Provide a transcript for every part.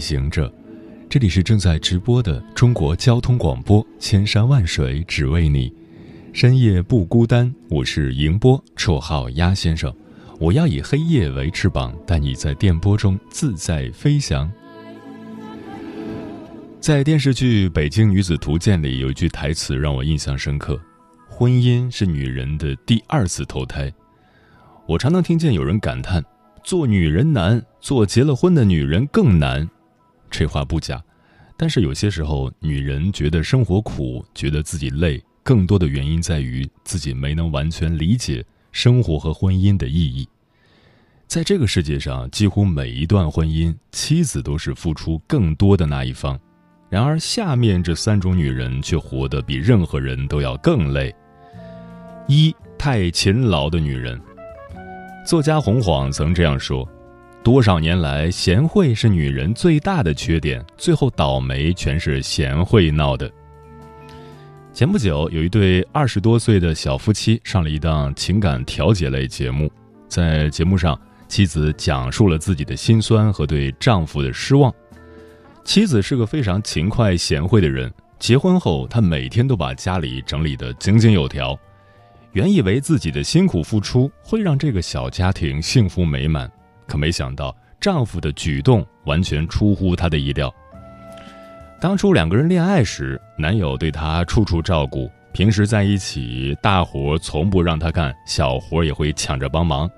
行者，这里是正在直播的中国交通广播，千山万水只为你，深夜不孤单。我是迎波，绰号鸭先生。我要以黑夜为翅膀，带你在电波中自在飞翔。在电视剧《北京女子图鉴》里，有一句台词让我印象深刻：“婚姻是女人的第二次投胎。”我常常听见有人感叹。做女人难，做结了婚的女人更难，这话不假。但是有些时候，女人觉得生活苦，觉得自己累，更多的原因在于自己没能完全理解生活和婚姻的意义。在这个世界上，几乎每一段婚姻，妻子都是付出更多的那一方。然而，下面这三种女人却活得比任何人都要更累。一太勤劳的女人。作家洪晃曾这样说：“多少年来，贤惠是女人最大的缺点，最后倒霉全是贤惠闹的。”前不久，有一对二十多岁的小夫妻上了一档情感调解类节目，在节目上，妻子讲述了自己的心酸和对丈夫的失望。妻子是个非常勤快贤惠的人，结婚后，她每天都把家里整理得井井有条。原以为自己的辛苦付出会让这个小家庭幸福美满，可没想到丈夫的举动完全出乎她的意料。当初两个人恋爱时，男友对她处处照顾，平时在一起大活从不让她干，小活也会抢着帮忙。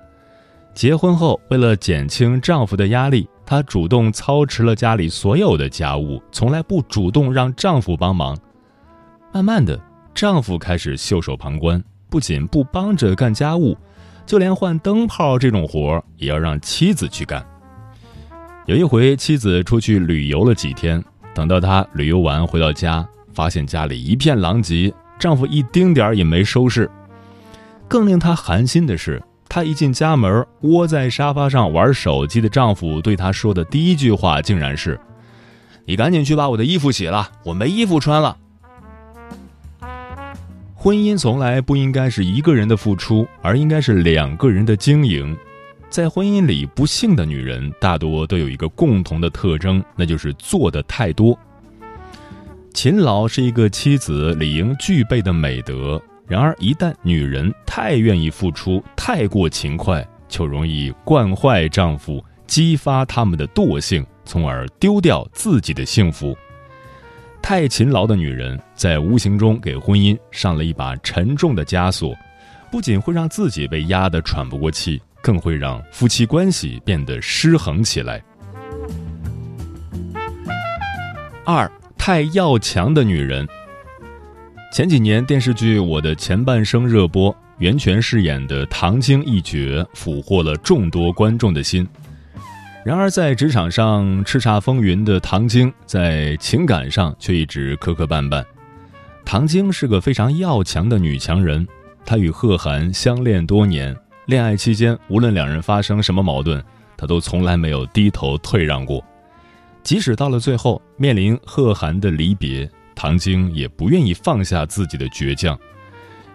结婚后，为了减轻丈夫的压力，她主动操持了家里所有的家务，从来不主动让丈夫帮忙。慢慢的，丈夫开始袖手旁观。不仅不帮着干家务，就连换灯泡这种活也要让妻子去干。有一回，妻子出去旅游了几天，等到她旅游完回到家，发现家里一片狼藉，丈夫一丁点儿也没收拾。更令她寒心的是，她一进家门，窝在沙发上玩手机的丈夫对她说的第一句话，竟然是：“你赶紧去把我的衣服洗了，我没衣服穿了。”婚姻从来不应该是一个人的付出，而应该是两个人的经营。在婚姻里，不幸的女人大多都有一个共同的特征，那就是做的太多。勤劳是一个妻子理应具备的美德，然而一旦女人太愿意付出，太过勤快，就容易惯坏丈夫，激发他们的惰性，从而丢掉自己的幸福。太勤劳的女人在无形中给婚姻上了一把沉重的枷锁，不仅会让自己被压得喘不过气，更会让夫妻关系变得失衡起来。二太要强的女人。前几年电视剧《我的前半生》热播，袁泉饰演的唐晶一角俘获了众多观众的心。然而，在职场上叱咤风云的唐晶，在情感上却一直磕磕绊绊。唐晶是个非常要强的女强人，她与贺涵相恋多年，恋爱期间无论两人发生什么矛盾，她都从来没有低头退让过。即使到了最后，面临贺涵的离别，唐晶也不愿意放下自己的倔强，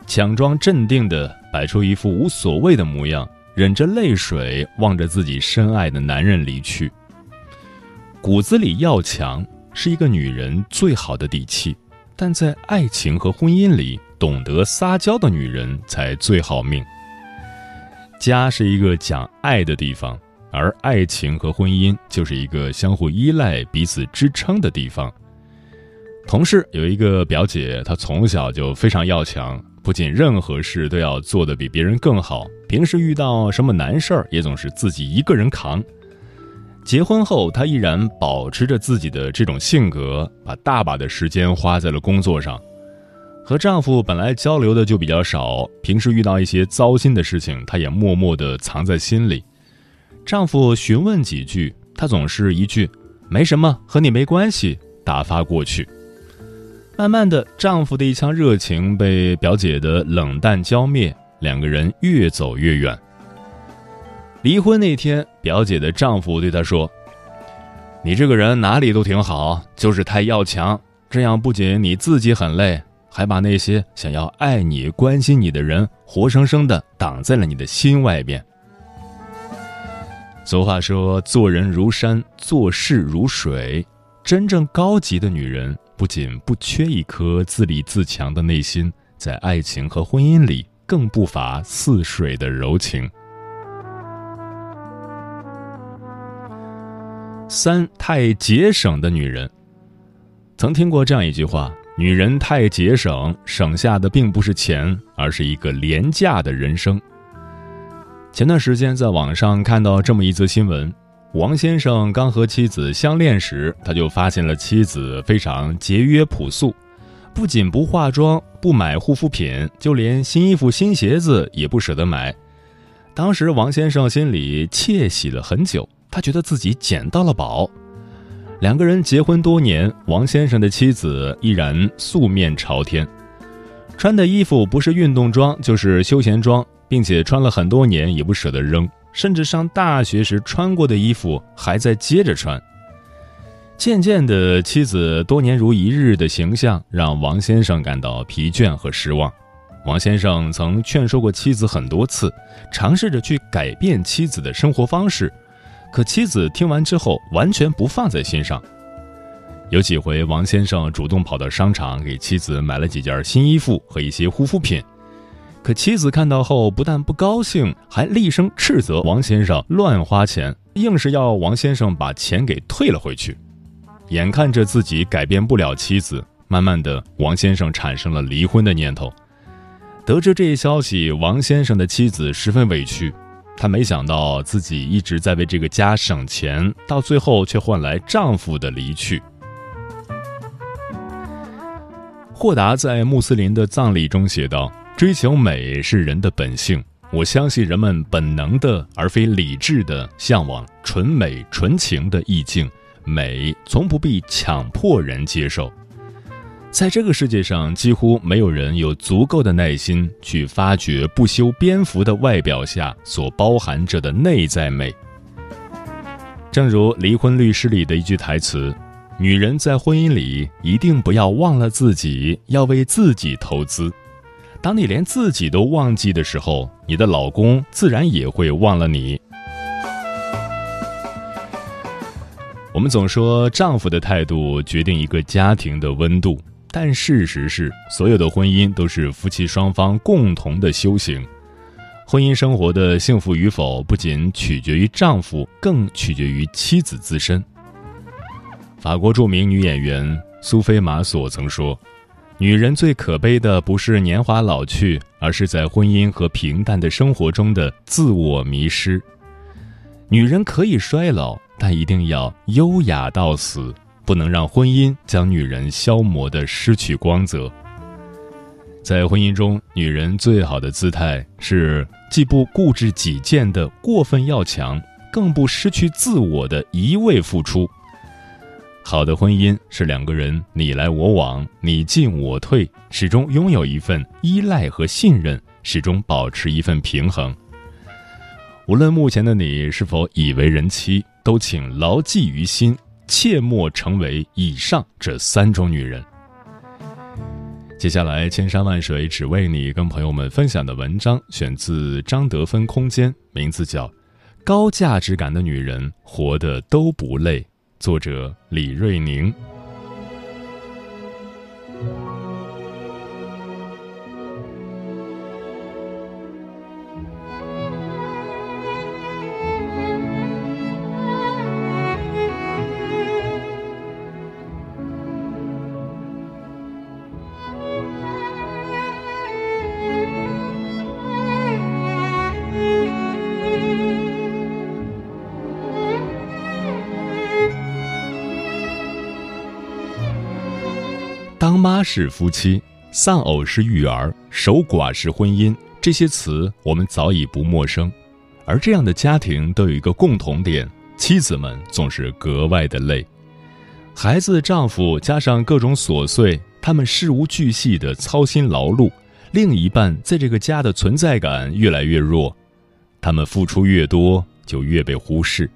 强装镇定地摆出一副无所谓的模样。忍着泪水，望着自己深爱的男人离去。骨子里要强是一个女人最好的底气，但在爱情和婚姻里，懂得撒娇的女人才最好命。家是一个讲爱的地方，而爱情和婚姻就是一个相互依赖、彼此支撑的地方。同事有一个表姐，她从小就非常要强。不仅任何事都要做得比别人更好，平时遇到什么难事儿也总是自己一个人扛。结婚后，她依然保持着自己的这种性格，把大把的时间花在了工作上。和丈夫本来交流的就比较少，平时遇到一些糟心的事情，她也默默地藏在心里。丈夫询问几句，她总是一句：“没什么，和你没关系，打发过去。慢慢的，丈夫的一腔热情被表姐的冷淡浇灭，两个人越走越远。离婚那天，表姐的丈夫对她说：“你这个人哪里都挺好，就是太要强，这样不仅你自己很累，还把那些想要爱你、关心你的人活生生的挡在了你的心外边。”俗话说：“做人如山，做事如水。”真正高级的女人，不仅不缺一颗自立自强的内心，在爱情和婚姻里，更不乏似水的柔情。三太节省的女人，曾听过这样一句话：女人太节省，省下的并不是钱，而是一个廉价的人生。前段时间在网上看到这么一则新闻：王先生刚和妻子相恋时，他就发现了妻子非常节约朴素，不仅不化妆、不买护肤品，就连新衣服、新鞋子也不舍得买。当时王先生心里窃喜了很久，他觉得自己捡到了宝。两个人结婚多年，王先生的妻子依然素面朝天，穿的衣服不是运动装就是休闲装。并且穿了很多年也不舍得扔，甚至上大学时穿过的衣服还在接着穿。渐渐的，妻子多年如一日的形象让王先生感到疲倦和失望。王先生曾劝说过妻子很多次，尝试着去改变妻子的生活方式，可妻子听完之后完全不放在心上。有几回，王先生主动跑到商场给妻子买了几件新衣服和一些护肤品。可妻子看到后，不但不高兴，还厉声斥责王先生乱花钱，硬是要王先生把钱给退了回去。眼看着自己改变不了妻子，慢慢的，王先生产生了离婚的念头。得知这一消息，王先生的妻子十分委屈，她没想到自己一直在为这个家省钱，到最后却换来丈夫的离去。霍达在穆斯林的葬礼中写道。追求美是人的本性，我相信人们本能的而非理智的向往纯美纯情的意境。美从不必强迫人接受。在这个世界上，几乎没有人有足够的耐心去发掘不修边幅的外表下所包含着的内在美。正如《离婚律师》里的一句台词：“女人在婚姻里一定不要忘了自己，要为自己投资。”当你连自己都忘记的时候，你的老公自然也会忘了你。我们总说丈夫的态度决定一个家庭的温度，但事实是，所有的婚姻都是夫妻双方共同的修行。婚姻生活的幸福与否，不仅取决于丈夫，更取决于妻子自身。法国著名女演员苏菲玛索曾说。女人最可悲的不是年华老去，而是在婚姻和平淡的生活中的自我迷失。女人可以衰老，但一定要优雅到死，不能让婚姻将女人消磨的失去光泽。在婚姻中，女人最好的姿态是既不固执己见的过分要强，更不失去自我的一味付出。好的婚姻是两个人你来我往，你进我退，始终拥有一份依赖和信任，始终保持一份平衡。无论目前的你是否已为人妻，都请牢记于心，切莫成为以上这三种女人。接下来，千山万水只为你，跟朋友们分享的文章选自张德芬空间，名字叫《高价值感的女人活得都不累》。作者李瑞宁。是夫妻，丧偶是育儿，守寡是婚姻，这些词我们早已不陌生。而这样的家庭都有一个共同点：妻子们总是格外的累，孩子、丈夫加上各种琐碎，他们事无巨细的操心劳碌，另一半在这个家的存在感越来越弱。他们付出越多，就越被忽视。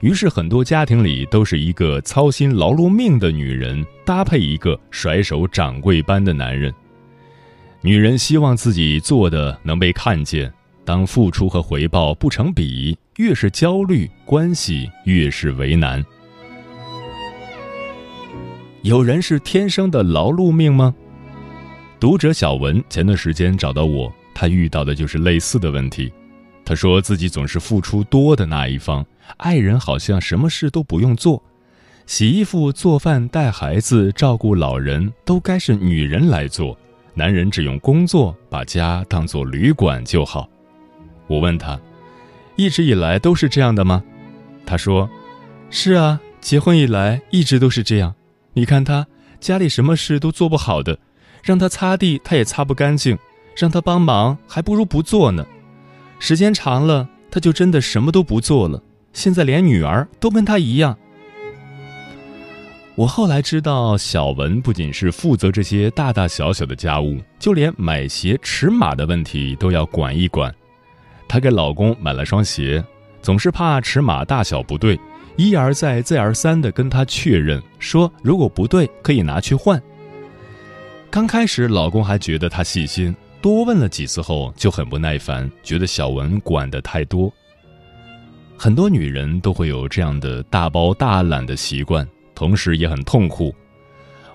于是，很多家庭里都是一个操心劳碌命的女人搭配一个甩手掌柜般的男人。女人希望自己做的能被看见，当付出和回报不成比，越是焦虑，关系越是为难。有人是天生的劳碌命吗？读者小文前段时间找到我，他遇到的就是类似的问题。他说自己总是付出多的那一方，爱人好像什么事都不用做，洗衣服、做饭、带孩子、照顾老人都该是女人来做，男人只用工作把家当做旅馆就好。我问他，一直以来都是这样的吗？他说，是啊，结婚以来一直都是这样。你看他家里什么事都做不好的，让他擦地他也擦不干净，让他帮忙还不如不做呢。时间长了，他就真的什么都不做了。现在连女儿都跟他一样。我后来知道，小文不仅是负责这些大大小小的家务，就连买鞋尺码的问题都要管一管。她给老公买了双鞋，总是怕尺码大小不对。一而再、再而三地跟他确认，说如果不对可以拿去换。刚开始，老公还觉得她细心，多问了几次后就很不耐烦，觉得小文管得太多。很多女人都会有这样的大包大揽的习惯，同时也很痛苦。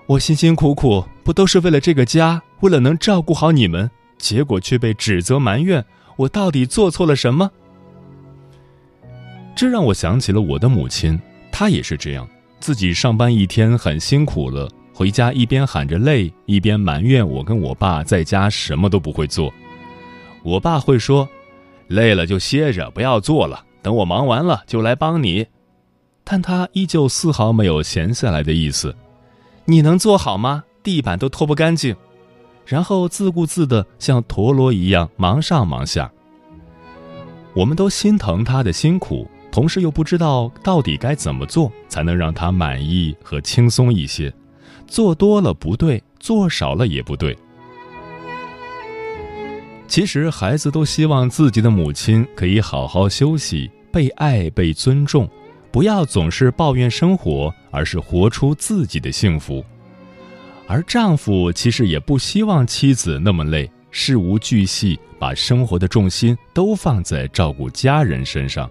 我辛辛苦苦不都是为了这个家，为了能照顾好你们，结果却被指责埋怨，我到底做错了什么？这让我想起了我的母亲，她也是这样，自己上班一天很辛苦了，回家一边喊着累，一边埋怨我跟我爸在家什么都不会做。我爸会说：“累了就歇着，不要做了，等我忙完了就来帮你。”但他依旧丝毫没有闲下来的意思。你能做好吗？地板都拖不干净，然后自顾自的像陀螺一样忙上忙下。我们都心疼他的辛苦。同时又不知道到底该怎么做才能让他满意和轻松一些，做多了不对，做少了也不对。其实孩子都希望自己的母亲可以好好休息，被爱、被尊重，不要总是抱怨生活，而是活出自己的幸福。而丈夫其实也不希望妻子那么累，事无巨细，把生活的重心都放在照顾家人身上。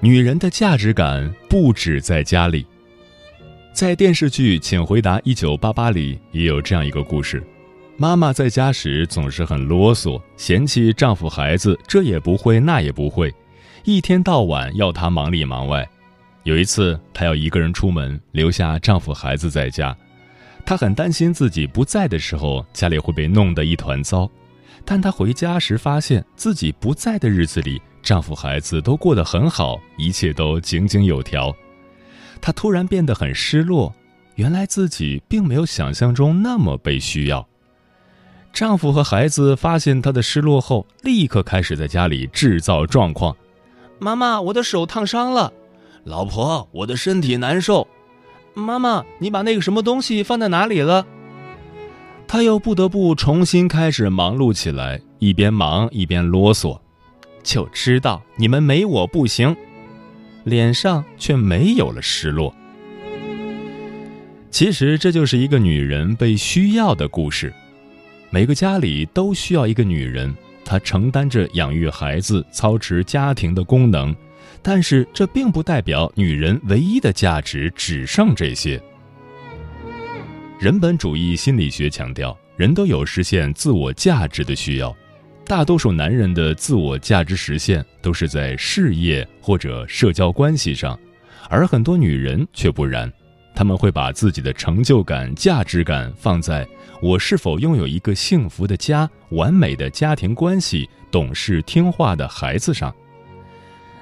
女人的价值感不止在家里，在电视剧《请回答一九八八》里也有这样一个故事：妈妈在家时总是很啰嗦，嫌弃丈夫孩子这也不会那也不会，一天到晚要她忙里忙外。有一次，她要一个人出门，留下丈夫孩子在家，她很担心自己不在的时候家里会被弄得一团糟，但她回家时发现自己不在的日子里。丈夫、孩子都过得很好，一切都井井有条。她突然变得很失落，原来自己并没有想象中那么被需要。丈夫和孩子发现她的失落后，立刻开始在家里制造状况：“妈妈，我的手烫伤了；老婆，我的身体难受；妈妈，你把那个什么东西放在哪里了？”她又不得不重新开始忙碌起来，一边忙一边啰嗦。就知道你们没我不行，脸上却没有了失落。其实这就是一个女人被需要的故事。每个家里都需要一个女人，她承担着养育孩子、操持家庭的功能。但是这并不代表女人唯一的价值只剩这些。人本主义心理学强调，人都有实现自我价值的需要。大多数男人的自我价值实现都是在事业或者社交关系上，而很多女人却不然，他们会把自己的成就感、价值感放在我是否拥有一个幸福的家、完美的家庭关系、懂事听话的孩子上。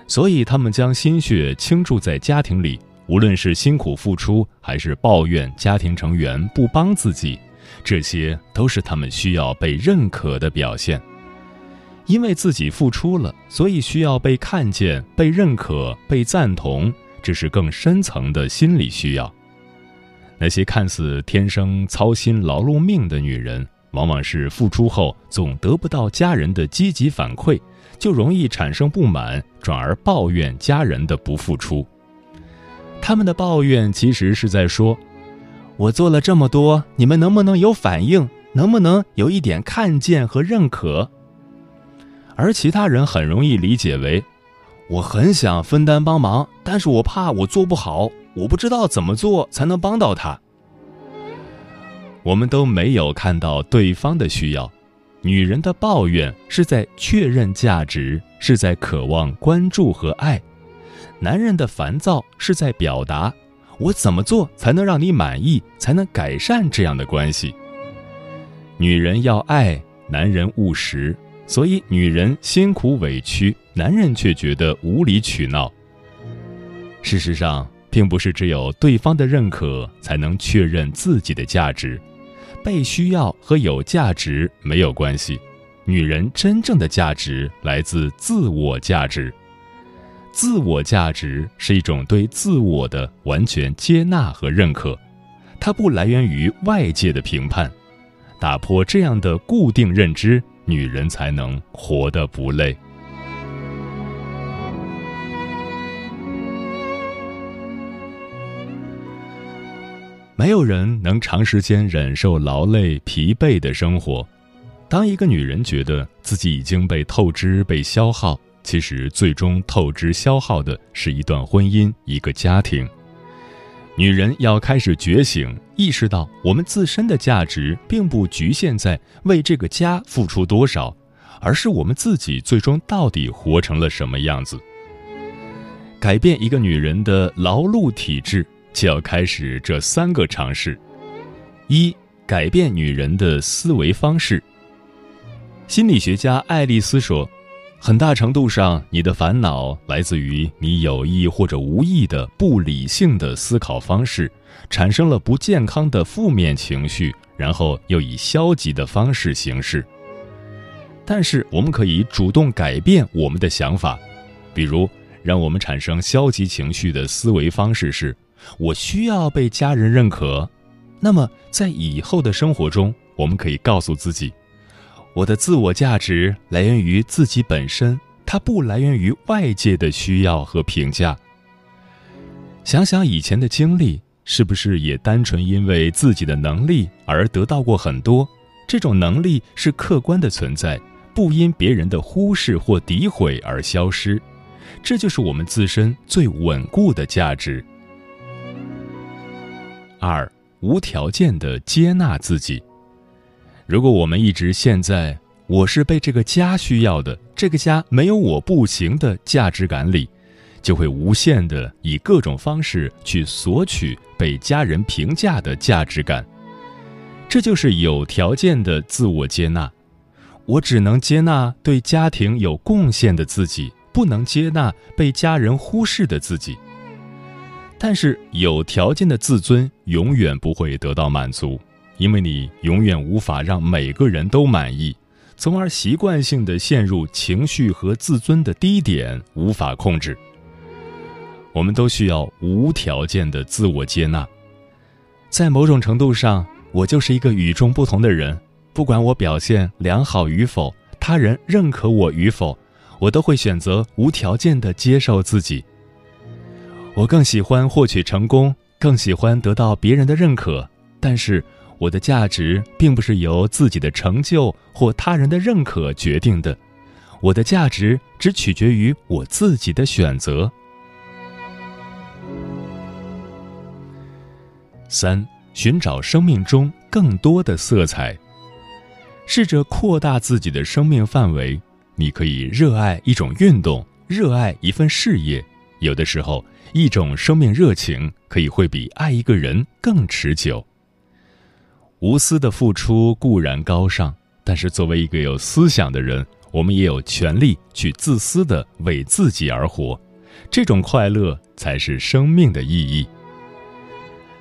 所以，他们将心血倾注在家庭里，无论是辛苦付出，还是抱怨家庭成员不帮自己，这些都是他们需要被认可的表现。因为自己付出了，所以需要被看见、被认可、被赞同，这是更深层的心理需要。那些看似天生操心劳碌命的女人，往往是付出后总得不到家人的积极反馈，就容易产生不满，转而抱怨家人的不付出。他们的抱怨其实是在说：“我做了这么多，你们能不能有反应？能不能有一点看见和认可？”而其他人很容易理解为：“我很想分担帮忙，但是我怕我做不好。”我不知道怎么做才能帮到他。我们都没有看到对方的需要，女人的抱怨是在确认价值，是在渴望关注和爱；男人的烦躁是在表达我怎么做才能让你满意，才能改善这样的关系。女人要爱，男人务实，所以女人辛苦委屈，男人却觉得无理取闹。事实上。并不是只有对方的认可才能确认自己的价值，被需要和有价值没有关系。女人真正的价值来自自我价值，自我价值是一种对自我的完全接纳和认可，它不来源于外界的评判。打破这样的固定认知，女人才能活得不累。没有人能长时间忍受劳累、疲惫的生活。当一个女人觉得自己已经被透支、被消耗，其实最终透支、消耗的是一段婚姻、一个家庭。女人要开始觉醒，意识到我们自身的价值并不局限在为这个家付出多少，而是我们自己最终到底活成了什么样子。改变一个女人的劳碌体质。就要开始这三个尝试：一、改变女人的思维方式。心理学家爱丽丝说，很大程度上，你的烦恼来自于你有意或者无意的不理性的思考方式，产生了不健康的负面情绪，然后又以消极的方式行事。但是，我们可以主动改变我们的想法，比如，让我们产生消极情绪的思维方式是。我需要被家人认可，那么在以后的生活中，我们可以告诉自己，我的自我价值来源于自己本身，它不来源于外界的需要和评价。想想以前的经历，是不是也单纯因为自己的能力而得到过很多？这种能力是客观的存在，不因别人的忽视或诋毁而消失。这就是我们自身最稳固的价值。二无条件的接纳自己。如果我们一直陷在“我是被这个家需要的，这个家没有我不行”的价值感里，就会无限的以各种方式去索取被家人评价的价值感。这就是有条件的自我接纳。我只能接纳对家庭有贡献的自己，不能接纳被家人忽视的自己。但是有条件的自尊永远不会得到满足，因为你永远无法让每个人都满意，从而习惯性的陷入情绪和自尊的低点，无法控制。我们都需要无条件的自我接纳，在某种程度上，我就是一个与众不同的人，不管我表现良好与否，他人认可我与否，我都会选择无条件的接受自己。我更喜欢获取成功，更喜欢得到别人的认可。但是，我的价值并不是由自己的成就或他人的认可决定的，我的价值只取决于我自己的选择。三，寻找生命中更多的色彩，试着扩大自己的生命范围。你可以热爱一种运动，热爱一份事业。有的时候，一种生命热情可以会比爱一个人更持久。无私的付出固然高尚，但是作为一个有思想的人，我们也有权利去自私的为自己而活。这种快乐才是生命的意义。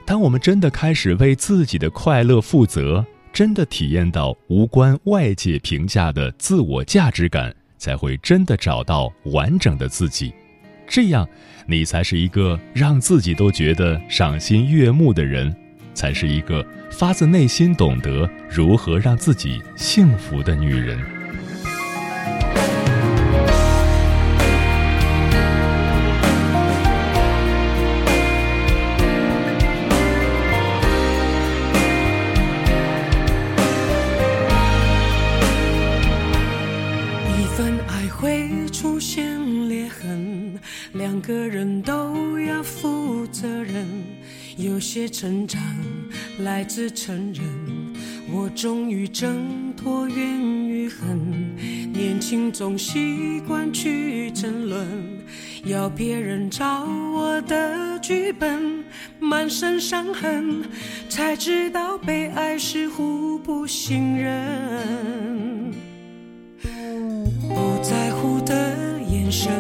当我们真的开始为自己的快乐负责，真的体验到无关外界评价的自我价值感，才会真的找到完整的自己。这样，你才是一个让自己都觉得赏心悦目的人，才是一个发自内心懂得如何让自己幸福的女人。出现裂痕，两个人都要负责任。有些成长来自承认，我终于挣脱怨与恨。年轻总习惯去争论，要别人照我的剧本，满身伤痕，才知道被爱是互不信任。眼神，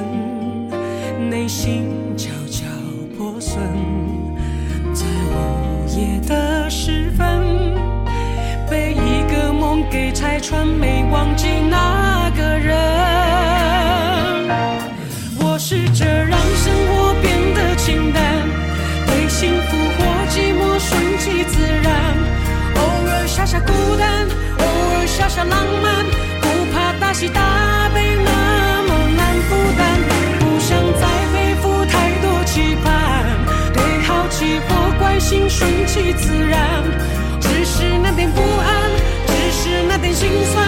内心悄悄破损。在午夜的时分，被一个梦给拆穿，没忘记那个人。我试着让生活变得清淡，对幸福或寂寞顺其自然。偶尔傻傻孤单，偶尔傻傻浪漫，不怕大喜大心顺其自然，只是那点不安，只是那点心酸，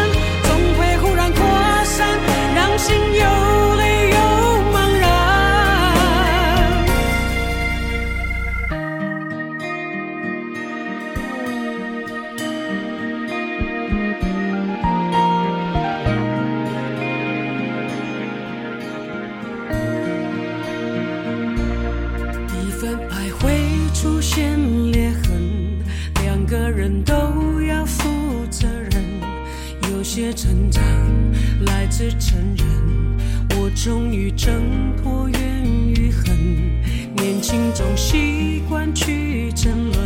人都要负责任。有些成长来自承认，我终于挣脱怨与恨。年轻总习惯去争论，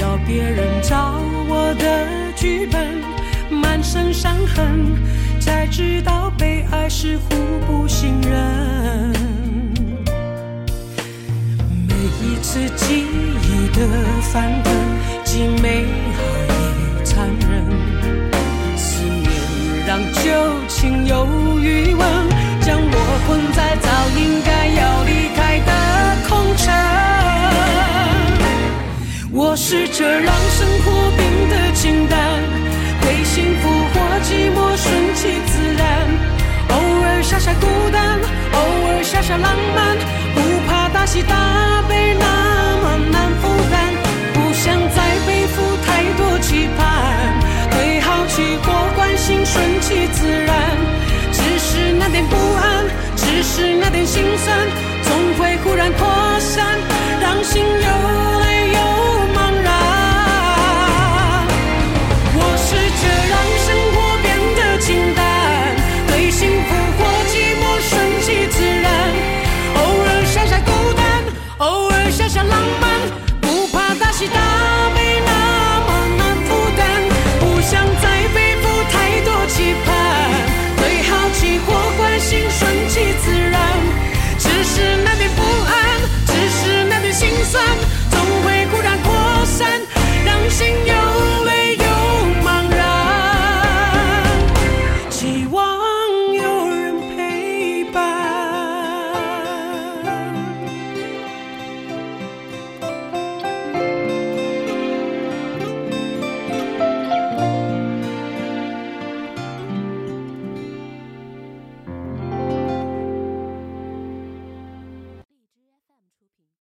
要别人照我的剧本，满身伤痕，才知道被爱是互不信任。每一次记忆的翻腾，既美好也残忍。思念让旧情有余温，将我困在早应该要离开的空城。我试着让生活变得清淡，对幸福或寂寞顺其自然。偶尔傻傻孤单，偶尔傻傻浪漫，不怕大喜大悲。是那点心酸总会忽然扩散让心有